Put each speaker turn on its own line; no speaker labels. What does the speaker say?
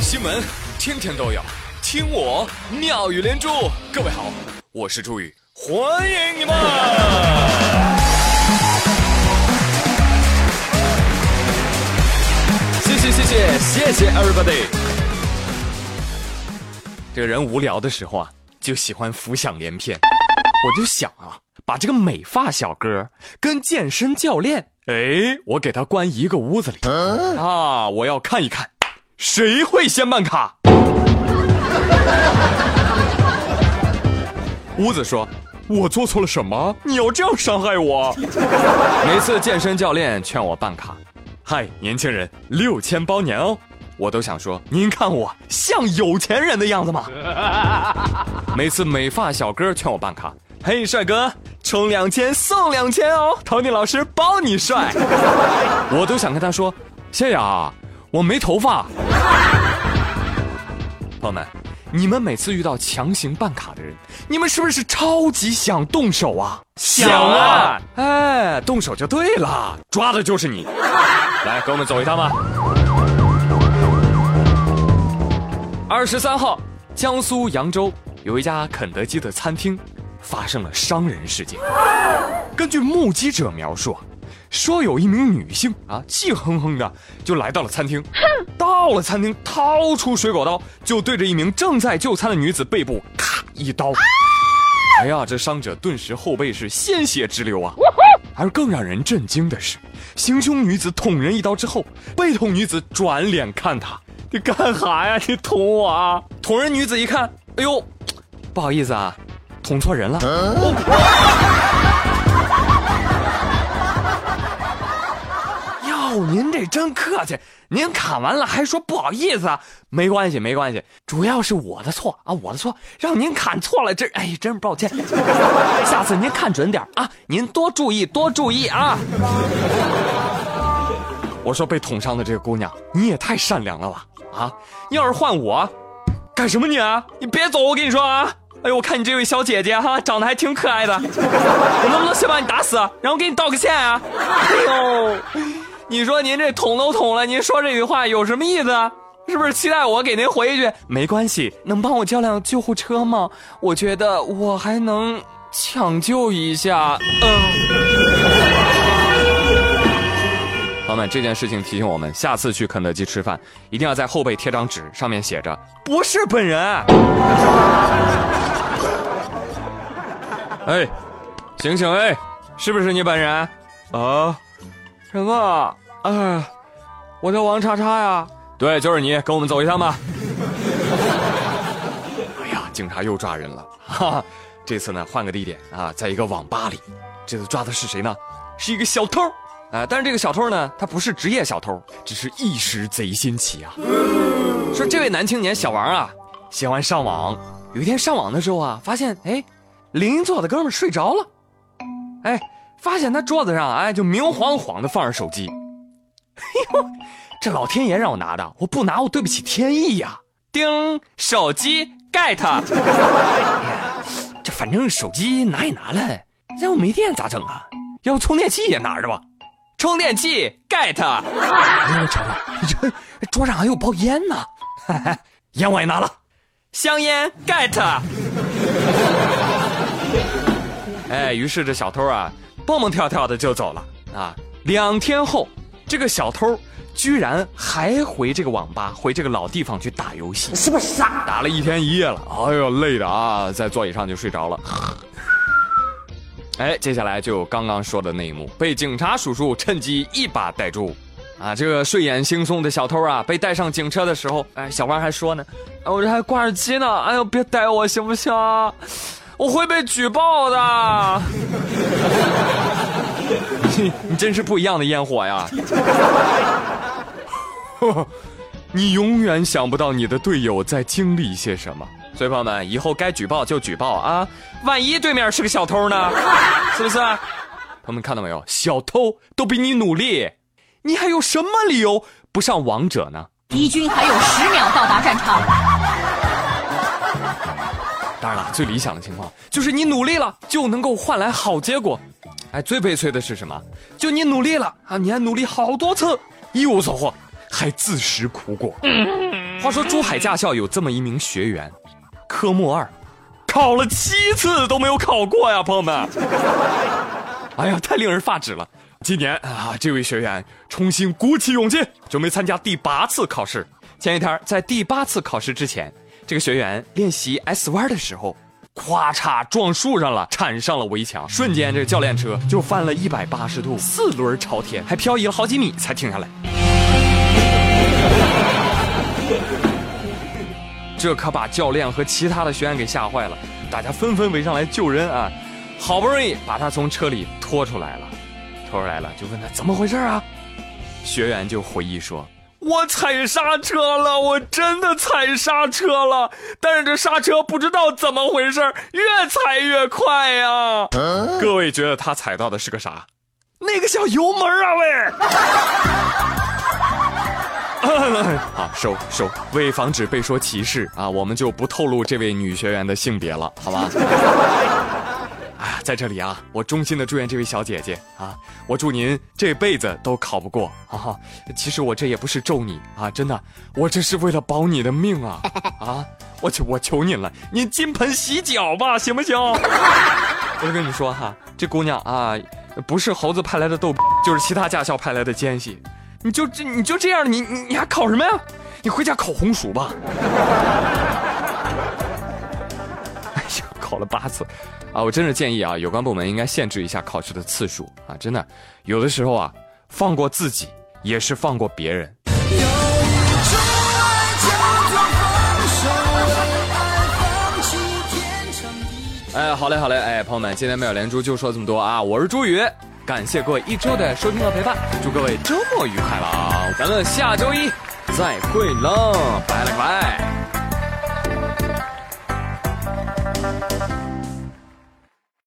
新闻天天都有，听我妙语连珠。各位好，我是朱宇，欢迎你们。谢谢谢谢谢谢 everybody。这个人无聊的时候啊，就喜欢浮想联翩。我就想啊，把这个美发小哥跟健身教练哎，我给他关一个屋子里啊，我要看一看。谁会先办卡？屋子说：“我做错了什么？你要这样伤害我？” 每次健身教练劝我办卡，嗨，年轻人，六千包年哦，我都想说，您看我像有钱人的样子吗？每次美发小哥劝我办卡，嘿，帅哥，充两千送两千哦，，Tony 老师包你帅，我都想跟他说，谢谢啊。我没头发，朋友们，你们每次遇到强行办卡的人，你们是不是超级想动手啊？
想啊！
哎，动手就对了，抓的就是你。来，跟我们走一趟吧。二十三号，江苏扬州有一家肯德基的餐厅发生了伤人事件。根据目击者描述。说有一名女性啊，气哼哼的就来到了餐厅，到了餐厅，掏出水果刀就对着一名正在就餐的女子背部咔一刀。哎呀，这伤者顿时后背是鲜血直流啊！而更让人震惊的是，行凶女子捅人一刀之后，被捅女子转脸看他，你干哈呀？你捅我啊！捅人女子一看，哎呦，不好意思啊，捅错人了。哦，您这真客气，您砍完了还说不好意思啊，没关系没关系，主要是我的错啊，我的错，让您砍错了，这哎，真是抱歉，下次您看准点啊，您多注意多注意啊。我说被捅伤的这个姑娘，你也太善良了吧啊！要是换我，干什么你啊？你别走，我跟你说啊！哎呦，我看你这位小姐姐哈，长得还挺可爱的，我能不能先把你打死，然后给你道个歉啊？哎呦。你说您这捅都捅了，您说这句话有什么意思？是不是期待我给您回一句没关系？能帮我叫辆救护车吗？我觉得我还能抢救一下。嗯。朋友们，这件事情提醒我们，下次去肯德基吃饭，一定要在后背贴张纸，上面写着“不是本人”。哎，醒醒哎，是不是你本人？啊？什么？啊，我叫王叉叉呀！对，就是你，跟我们走一趟吧。哎呀，警察又抓人了！哈，这次呢，换个地点啊，在一个网吧里。这次抓的是谁呢？是一个小偷啊！但是这个小偷呢，他不是职业小偷，只是一时贼心起啊。说这位男青年小王啊，喜欢上网。有一天上网的时候啊，发现哎，邻座的哥们睡着了，哎，发现他桌子上哎，就明晃晃的放着手机。哎呦，这老天爷让我拿的，我不拿我对不起天意呀！叮，手机 get。这反正手机拿也拿了，要不没电咋整啊？要不充电器也拿着吧？充电器 get。哎呦，成了，你这桌上还有包烟呢，烟我也拿了，香烟 get。哎，于是这小偷啊，蹦蹦跳跳的就走了啊。两天后。这个小偷居然还回这个网吧，回这个老地方去打游戏，
是不是傻？
打了一天一夜了，哎呦，累的啊，在座椅上就睡着了。哎，接下来就刚刚说的那一幕，被警察叔叔趁机一把逮住。啊，这个睡眼惺忪的小偷啊，被带上警车的时候，哎，小王还说呢，我这还挂着机呢，哎呦，别逮我行不行？我会被举报的。你你真是不一样的烟火呀！你永远想不到你的队友在经历些什么。所以朋友们，以后该举报就举报啊！万一对面是个小偷呢？是不是？朋友们看到没有？小偷都比你努力，你还有什么理由不上王者呢？
敌军还有十秒到达战场。
当然了，最理想的情况就是你努力了就能够换来好结果。哎，最悲催的是什么？就你努力了啊，你还努力好多次，一无所获，还自食苦果。话说珠海驾校有这么一名学员，科目二考了七次都没有考过呀，朋友们。哎呀，太令人发指了！今年啊，这位学员重新鼓起勇气，准备参加第八次考试。前一天，在第八次考试之前，这个学员练习 S 弯的时候，咵嚓撞树上了，铲上了围墙，瞬间这个教练车就翻了一百八十度，四轮朝天，还漂移了好几米才停下来。这可把教练和其他的学员给吓坏了，大家纷纷围上来救人啊！好不容易把他从车里拖出来了，拖出来了就问他怎么回事啊？学员就回忆说：“我踩刹车了，我真的踩刹车了，但是这刹车不知道怎么回事，越踩越快呀！”各位觉得他踩到的是个啥？那个小油门啊，喂！好收收，为防止被说歧视啊，我们就不透露这位女学员的性别了，好吧？啊，在这里啊，我衷心的祝愿这位小姐姐啊，我祝您这辈子都考不过啊！其实我这也不是咒你啊，真的，我这是为了保你的命啊！啊，我求我求您了，您金盆洗脚吧，行不行？我就跟你说哈，这姑娘啊，不是猴子派来的逗，就是其他驾校派来的奸细，你就这你就这样，你你你还考什么呀？你回家烤红薯吧。哎呀，考了八次。啊，我真是建议啊，有关部门应该限制一下考试的次数啊！真的，有的时候啊，放过自己也是放过别人。哎，好嘞，好嘞，哎，朋友们，今天妙有连珠就说这么多啊！我是朱宇，感谢各位一周的收听和陪伴，祝各位周末愉快了，咱们下周一再会喽，拜了个拜。